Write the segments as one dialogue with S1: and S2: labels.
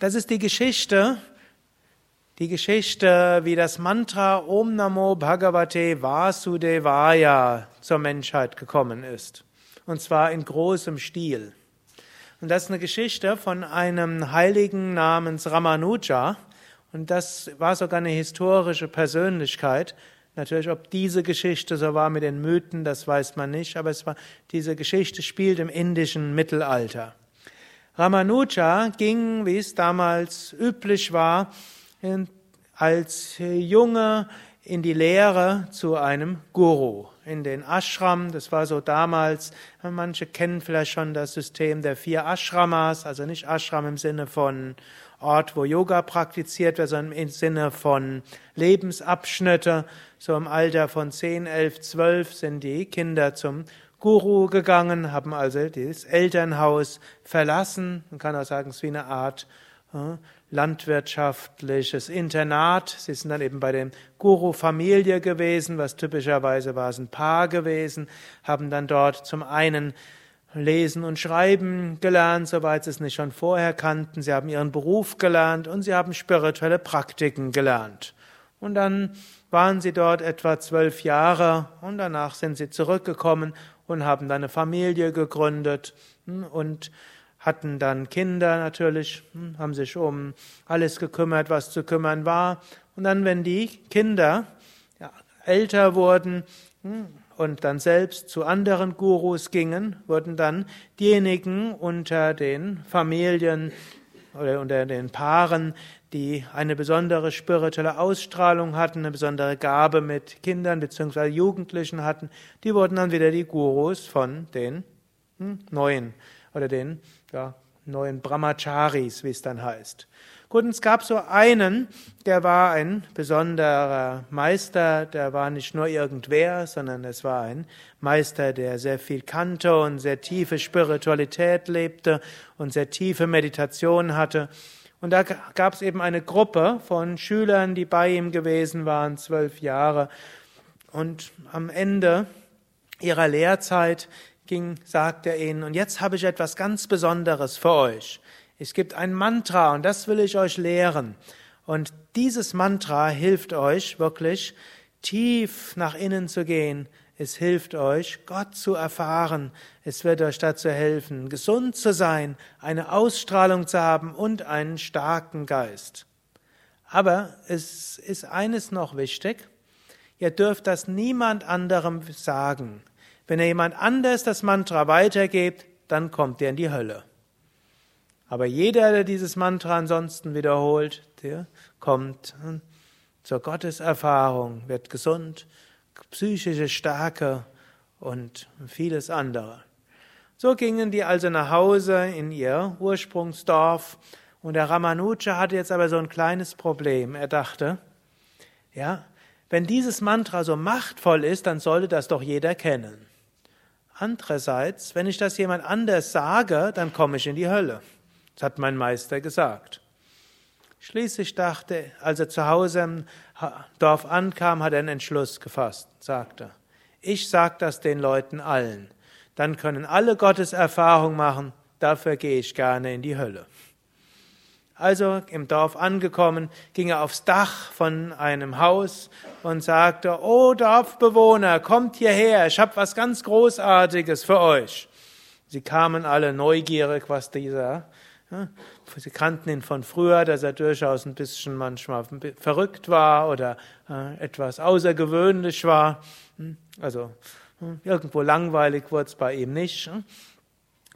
S1: Das ist die Geschichte, die Geschichte, wie das Mantra Om Namo Bhagavate Vasudevaya zur Menschheit gekommen ist. Und zwar in großem Stil. Und das ist eine Geschichte von einem Heiligen namens Ramanuja. Und das war sogar eine historische Persönlichkeit. Natürlich, ob diese Geschichte so war mit den Mythen, das weiß man nicht, aber es war, diese Geschichte spielt im indischen Mittelalter. Ramanuja ging, wie es damals üblich war, als Junge in die Lehre zu einem Guru, in den Ashram. Das war so damals, manche kennen vielleicht schon das System der vier Ashramas, also nicht Ashram im Sinne von Ort, wo Yoga praktiziert wird, sondern im Sinne von Lebensabschnitte. So im Alter von 10, 11, 12 sind die Kinder zum Guru gegangen, haben also das Elternhaus verlassen. Man kann auch sagen, es ist wie eine Art äh, landwirtschaftliches Internat. Sie sind dann eben bei der Guru-Familie gewesen, was typischerweise war es ein Paar gewesen, haben dann dort zum einen Lesen und Schreiben gelernt, soweit sie es nicht schon vorher kannten. Sie haben ihren Beruf gelernt und sie haben spirituelle Praktiken gelernt. Und dann waren sie dort etwa zwölf Jahre und danach sind sie zurückgekommen und haben dann eine Familie gegründet und hatten dann Kinder natürlich, hm, haben sich um alles gekümmert, was zu kümmern war. Und dann, wenn die Kinder älter wurden hm, und dann selbst zu anderen Gurus gingen, wurden dann diejenigen unter den Familien oder unter den Paaren, die eine besondere spirituelle Ausstrahlung hatten, eine besondere Gabe mit Kindern bzw. Jugendlichen hatten, die wurden dann wieder die Gurus von den hm, Neuen oder den ja, neuen Brahmacharis, wie es dann heißt. Gut, und es gab so einen, der war ein besonderer Meister, der war nicht nur irgendwer, sondern es war ein Meister, der sehr viel kannte und sehr tiefe Spiritualität lebte und sehr tiefe Meditation hatte. Und da gab es eben eine Gruppe von Schülern, die bei ihm gewesen waren, zwölf Jahre. Und am Ende ihrer Lehrzeit ging, sagte er ihnen, und jetzt habe ich etwas ganz Besonderes für euch. Es gibt ein Mantra und das will ich euch lehren. Und dieses Mantra hilft euch wirklich tief nach innen zu gehen. Es hilft euch, Gott zu erfahren. Es wird euch dazu helfen, gesund zu sein, eine Ausstrahlung zu haben und einen starken Geist. Aber es ist eines noch wichtig. Ihr dürft das niemand anderem sagen. Wenn er jemand anders das Mantra weitergibt, dann kommt er in die Hölle. Aber jeder, der dieses Mantra ansonsten wiederholt, der kommt zur Gotteserfahrung, wird gesund, psychische Stärke und vieles andere. So gingen die also nach Hause in ihr Ursprungsdorf und der Ramanuja hatte jetzt aber so ein kleines Problem. Er dachte, ja, wenn dieses Mantra so machtvoll ist, dann sollte das doch jeder kennen. Andererseits, wenn ich das jemand anders sage, dann komme ich in die Hölle. Das hat mein Meister gesagt. Schließlich dachte, als er zu Hause im Dorf ankam, hat er einen Entschluss gefasst, sagte, ich sag das den Leuten allen. Dann können alle Gottes Erfahrung machen, dafür gehe ich gerne in die Hölle. Also im Dorf angekommen, ging er aufs Dach von einem Haus und sagte, Oh Dorfbewohner, kommt hierher, ich habe was ganz Großartiges für euch. Sie kamen alle neugierig, was dieser, sie kannten ihn von früher, dass er durchaus ein bisschen manchmal verrückt war oder äh, etwas außergewöhnlich war. Hm, also hm, irgendwo langweilig wurde es bei ihm nicht.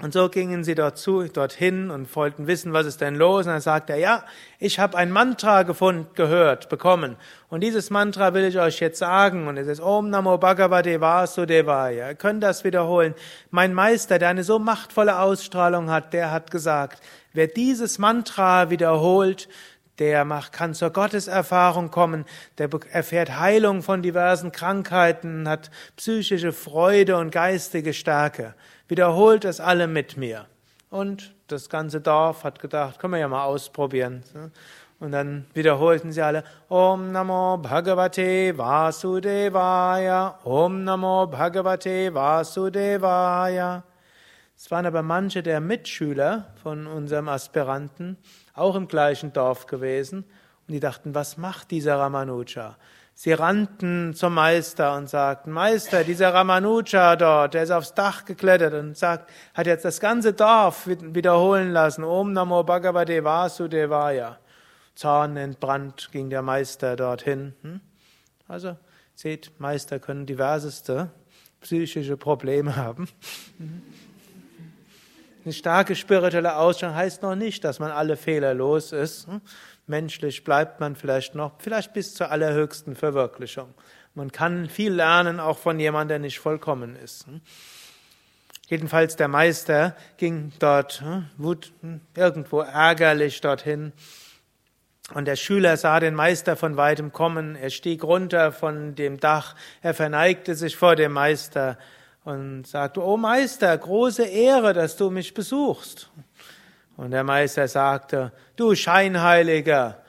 S1: Und so gingen sie dort zu, dorthin und wollten wissen, was ist denn los. Und dann sagte er, ja, ich habe ein Mantra gefunden, gehört, bekommen. Und dieses Mantra will ich euch jetzt sagen. Und es ist Om Namo Bhagavate Vasudevaya. Ihr könnt das wiederholen. Mein Meister, der eine so machtvolle Ausstrahlung hat, der hat gesagt, wer dieses Mantra wiederholt, der macht, kann zur Gotteserfahrung kommen, der erfährt Heilung von diversen Krankheiten, hat psychische Freude und geistige Stärke. Wiederholt es alle mit mir. Und das ganze Dorf hat gedacht, können wir ja mal ausprobieren. Und dann wiederholten sie alle Om Namo Bhagavate Vasudevaya, Om Namo Bhagavate Vasudevaya. Es waren aber manche der Mitschüler von unserem Aspiranten auch im gleichen Dorf gewesen und die dachten, was macht dieser Ramanuja? Sie rannten zum Meister und sagten, Meister, dieser Ramanuja dort, der ist aufs Dach geklettert und sagt, hat jetzt das ganze Dorf wiederholen lassen, Om Namo Bhagavate Vasudevaya. Zornentbrannt ging der Meister dorthin. Hm? Also, seht, Meister können diverseste psychische Probleme haben. Eine starke spirituelle Ausstrahlung heißt noch nicht, dass man alle Fehler los ist. Hm? Menschlich bleibt man vielleicht noch, vielleicht bis zur allerhöchsten Verwirklichung. Man kann viel lernen, auch von jemandem, der nicht vollkommen ist. Hm? Jedenfalls der Meister ging dort hm, irgendwo ärgerlich dorthin. Und der Schüler sah den Meister von weitem kommen. Er stieg runter von dem Dach. Er verneigte sich vor dem Meister und sagte, Oh Meister, große Ehre, dass du mich besuchst. Und der Meister sagte, du Scheinheiliger,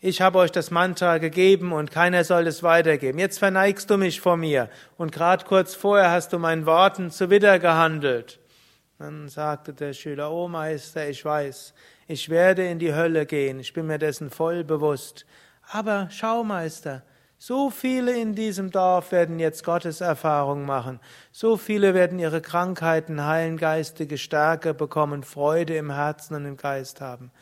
S1: ich habe euch das Mantra gegeben und keiner soll es weitergeben. Jetzt verneigst du mich vor mir und gerade kurz vorher hast du meinen Worten zuwider gehandelt. Dann sagte der Schüler, oh Meister, ich weiß, ich werde in die Hölle gehen, ich bin mir dessen voll bewusst. Aber schau, Meister, so viele in diesem Dorf werden jetzt Gottes Erfahrung machen. So viele werden ihre Krankheiten heilen, geistige Stärke bekommen, Freude im Herzen und im Geist haben.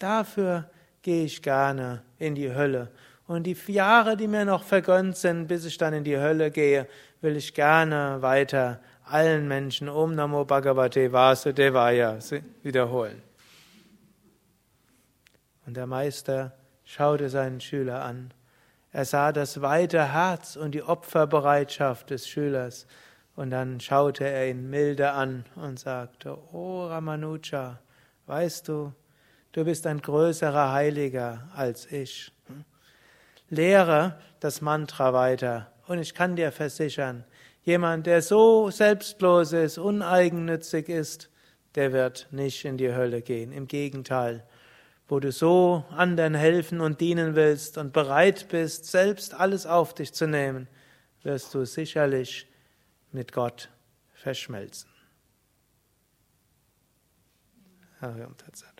S1: Dafür gehe ich gerne in die Hölle. Und die Jahre, die mir noch vergönnt sind, bis ich dann in die Hölle gehe, will ich gerne weiter allen Menschen Om Namo Bhagavate Vasudevaya wiederholen. Und der Meister schaute seinen Schüler an er sah das weite Herz und die Opferbereitschaft des Schülers. Und dann schaute er ihn milde an und sagte, O Ramanuja, weißt du, du bist ein größerer Heiliger als ich. Lehre das Mantra weiter und ich kann dir versichern, jemand, der so selbstlos ist, uneigennützig ist, der wird nicht in die Hölle gehen. Im Gegenteil, wo du so anderen helfen und dienen willst und bereit bist, selbst alles auf dich zu nehmen, wirst du sicherlich mit Gott verschmelzen. Harium Tatsat.